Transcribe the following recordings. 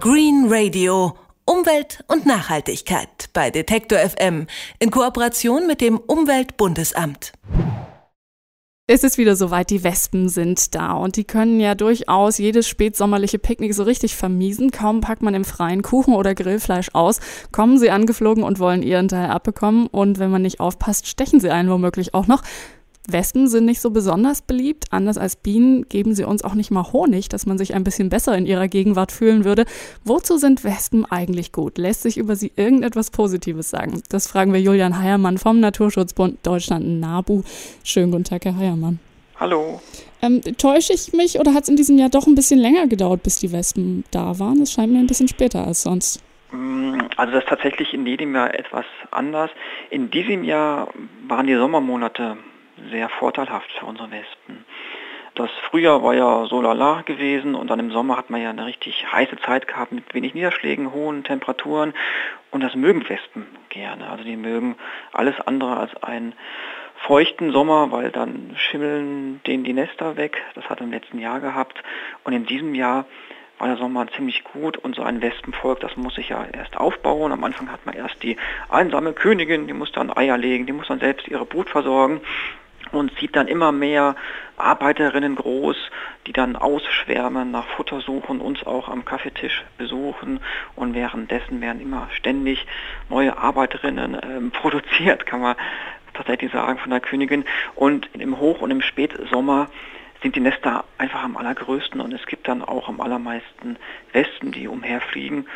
Green Radio. Umwelt und Nachhaltigkeit bei Detektor FM in Kooperation mit dem Umweltbundesamt. Es ist wieder soweit, die Wespen sind da und die können ja durchaus jedes spätsommerliche Picknick so richtig vermiesen. Kaum packt man im freien Kuchen oder Grillfleisch aus, kommen sie angeflogen und wollen ihren Teil abbekommen und wenn man nicht aufpasst, stechen sie einen womöglich auch noch. Wespen sind nicht so besonders beliebt. Anders als Bienen geben sie uns auch nicht mal Honig, dass man sich ein bisschen besser in ihrer Gegenwart fühlen würde. Wozu sind Wespen eigentlich gut? Lässt sich über sie irgendetwas Positives sagen? Das fragen wir Julian Heiermann vom Naturschutzbund Deutschland NABU. Schönen guten Tag, Herr Heiermann. Hallo. Ähm, täusche ich mich oder hat es in diesem Jahr doch ein bisschen länger gedauert, bis die Wespen da waren? Es scheint mir ein bisschen später als sonst. Mm, also das ist tatsächlich in jedem Jahr etwas anders. In diesem Jahr waren die Sommermonate sehr vorteilhaft für unsere Wespen. Das Frühjahr war ja so lala gewesen und dann im Sommer hat man ja eine richtig heiße Zeit gehabt mit wenig Niederschlägen, hohen Temperaturen und das mögen Wespen gerne. Also die mögen alles andere als einen feuchten Sommer, weil dann schimmeln denen die Nester weg. Das hat im letzten Jahr gehabt und in diesem Jahr war der Sommer ziemlich gut und so ein Wespenvolk, das muss sich ja erst aufbauen. Am Anfang hat man erst die einsame Königin, die muss dann Eier legen, die muss dann selbst ihre Brut versorgen und sieht dann immer mehr Arbeiterinnen groß, die dann ausschwärmen, nach Futter suchen, uns auch am Kaffeetisch besuchen und währenddessen werden immer ständig neue Arbeiterinnen äh, produziert, kann man tatsächlich sagen, von der Königin. Und im Hoch- und im Spätsommer sind die Nester einfach am allergrößten und es gibt dann auch am allermeisten Wespen, die umherfliegen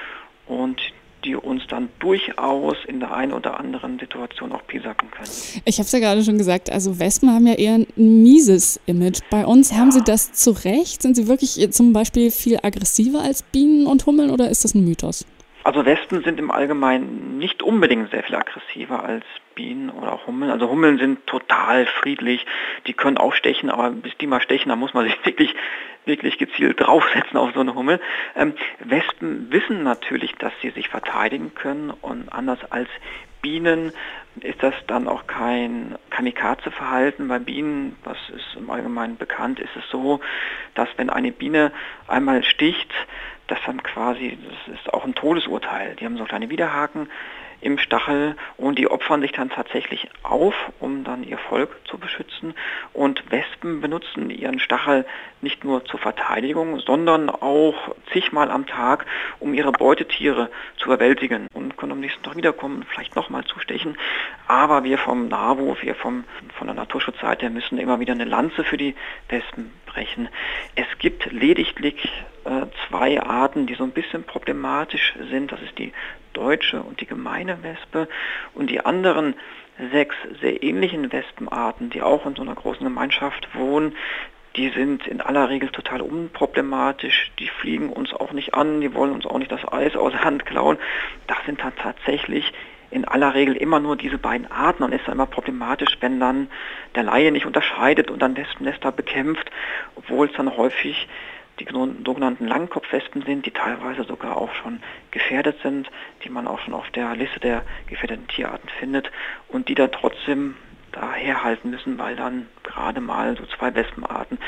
und die uns dann durchaus in der einen oder anderen Situation auch piesacken können. Ich habe es ja gerade schon gesagt, also Wespen haben ja eher ein mieses Image. Bei uns ja. haben sie das zu Recht? Sind sie wirklich zum Beispiel viel aggressiver als Bienen und Hummeln oder ist das ein Mythos? Also Wespen sind im Allgemeinen nicht unbedingt sehr viel aggressiver als Bienen oder Hummeln. Also Hummeln sind total friedlich, die können auch stechen, aber bis die mal stechen, da muss man sich wirklich, wirklich gezielt draufsetzen auf so eine Hummel. Ähm, Wespen wissen natürlich, dass sie sich verteidigen können und anders als Bienen ist das dann auch kein Kamikaze-Verhalten. Bei Bienen, was ist im Allgemeinen bekannt, ist es so, dass wenn eine Biene einmal sticht, das dann quasi, das ist auch ein Todesurteil. Die haben so kleine Widerhaken im Stachel und die opfern sich dann tatsächlich auf, um dann ihr Volk zu beschützen. Und Wespen benutzen ihren Stachel nicht nur zur Verteidigung, sondern auch zigmal am Tag, um ihre Beutetiere zu überwältigen und können am nächsten Tag wiederkommen, vielleicht nochmal zustechen. Aber wir vom NAVO, wir vom, von der Naturschutzseite müssen immer wieder eine Lanze für die Wespen brechen. Es gibt lediglich äh, zwei Arten, die so ein bisschen problematisch sind. Das ist die deutsche und die gemeine Wespe. Und die anderen sechs sehr ähnlichen Wespenarten, die auch in so einer großen Gemeinschaft wohnen, die sind in aller Regel total unproblematisch, die fliegen uns auch nicht an, die wollen uns auch nicht das Eis aus der Hand klauen. Das sind dann tatsächlich in aller Regel immer nur diese beiden Arten. Und ist dann immer problematisch, wenn dann der Laie nicht unterscheidet und dann Wespennester bekämpft, obwohl es dann häufig die sogenannten Langkopfwespen sind, die teilweise sogar auch schon gefährdet sind, die man auch schon auf der Liste der gefährdeten Tierarten findet und die da trotzdem daherhalten müssen, weil dann gerade mal so zwei Wespenarten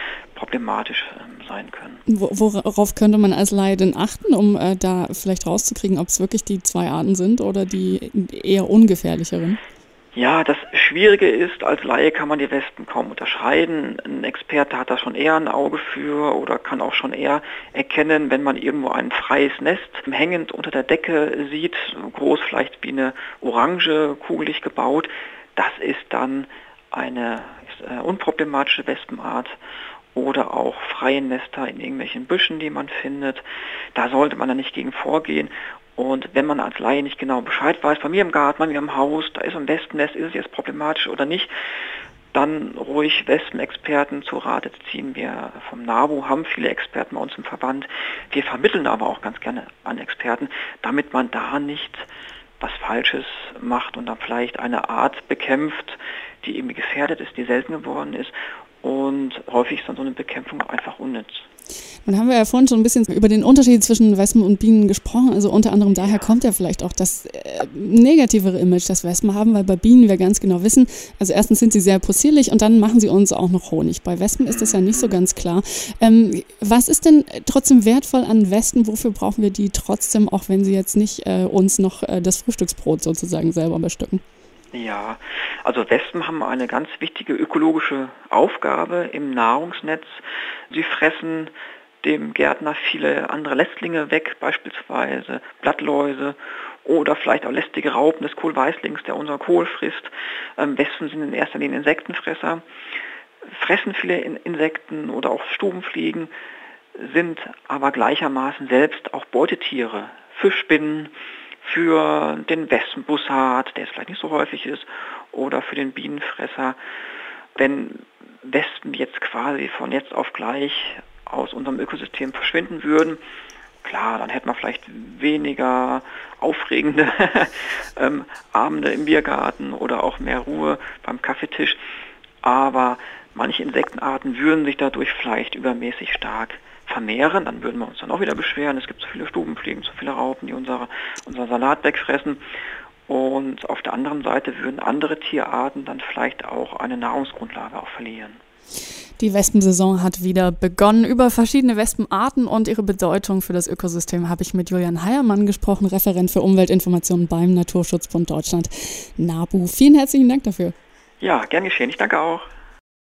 problematisch äh, sein können. Worauf könnte man als Laie denn achten, um äh, da vielleicht rauszukriegen, ob es wirklich die zwei Arten sind oder die eher ungefährlicheren? Ja, das Schwierige ist, als Laie kann man die Wespen kaum unterscheiden. Ein Experte hat da schon eher ein Auge für oder kann auch schon eher erkennen, wenn man irgendwo ein freies Nest hängend unter der Decke sieht, groß vielleicht wie eine Orange, kugelig gebaut. Das ist dann eine äh, unproblematische Wespenart oder auch freie Nester in irgendwelchen Büschen, die man findet. Da sollte man dann nicht gegen vorgehen. Und wenn man als Laie nicht genau Bescheid weiß, bei mir im Garten, bei mir im Haus, da ist ein Wespennest, ist es jetzt problematisch oder nicht, dann ruhig Wespenexperten zu Rate ziehen. Wir vom NABU haben viele Experten bei uns im Verband. Wir vermitteln aber auch ganz gerne an Experten, damit man da nicht was Falsches macht und dann vielleicht eine Art bekämpft, die irgendwie gefährdet ist, die selten geworden ist und häufig ist dann so eine Bekämpfung einfach unnütz. Nun haben wir ja vorhin schon ein bisschen über den Unterschied zwischen Wespen und Bienen gesprochen. Also unter anderem daher kommt ja vielleicht auch das äh, negativere Image, das Wespen haben, weil bei Bienen wir ganz genau wissen, also erstens sind sie sehr possierlich und dann machen sie uns auch noch Honig. Bei Wespen ist das ja nicht so ganz klar. Ähm, was ist denn trotzdem wertvoll an Wespen? Wofür brauchen wir die trotzdem, auch wenn sie jetzt nicht äh, uns noch äh, das Frühstücksbrot sozusagen selber bestücken? Ja, also Wespen haben eine ganz wichtige ökologische Aufgabe im Nahrungsnetz. Sie fressen dem Gärtner viele andere Lästlinge weg, beispielsweise Blattläuse oder vielleicht auch lästige Raupen des Kohlweißlings, der unser Kohl frisst. Ähm, Wespen sind in erster Linie Insektenfresser, fressen viele in Insekten oder auch Stubenfliegen, sind aber gleichermaßen selbst auch Beutetiere, Fischspinnen, für den Wespenbussard, der es vielleicht nicht so häufig ist, oder für den Bienenfresser. Wenn Wespen jetzt quasi von jetzt auf gleich aus unserem Ökosystem verschwinden würden, klar, dann hätte man vielleicht weniger aufregende ähm, Abende im Biergarten oder auch mehr Ruhe beim Kaffeetisch. Aber manche Insektenarten würden sich dadurch vielleicht übermäßig stark vermehren, dann würden wir uns dann auch wieder beschweren, es gibt zu viele Stubenfliegen, zu viele Raupen, die unsere, unser Salat wegfressen. Und auf der anderen Seite würden andere Tierarten dann vielleicht auch eine Nahrungsgrundlage auch verlieren. Die Wespensaison hat wieder begonnen. Über verschiedene Wespenarten und ihre Bedeutung für das Ökosystem habe ich mit Julian Heiermann gesprochen, Referent für Umweltinformationen beim Naturschutzbund Deutschland, NABU. Vielen herzlichen Dank dafür. Ja, gern geschehen. Ich danke auch.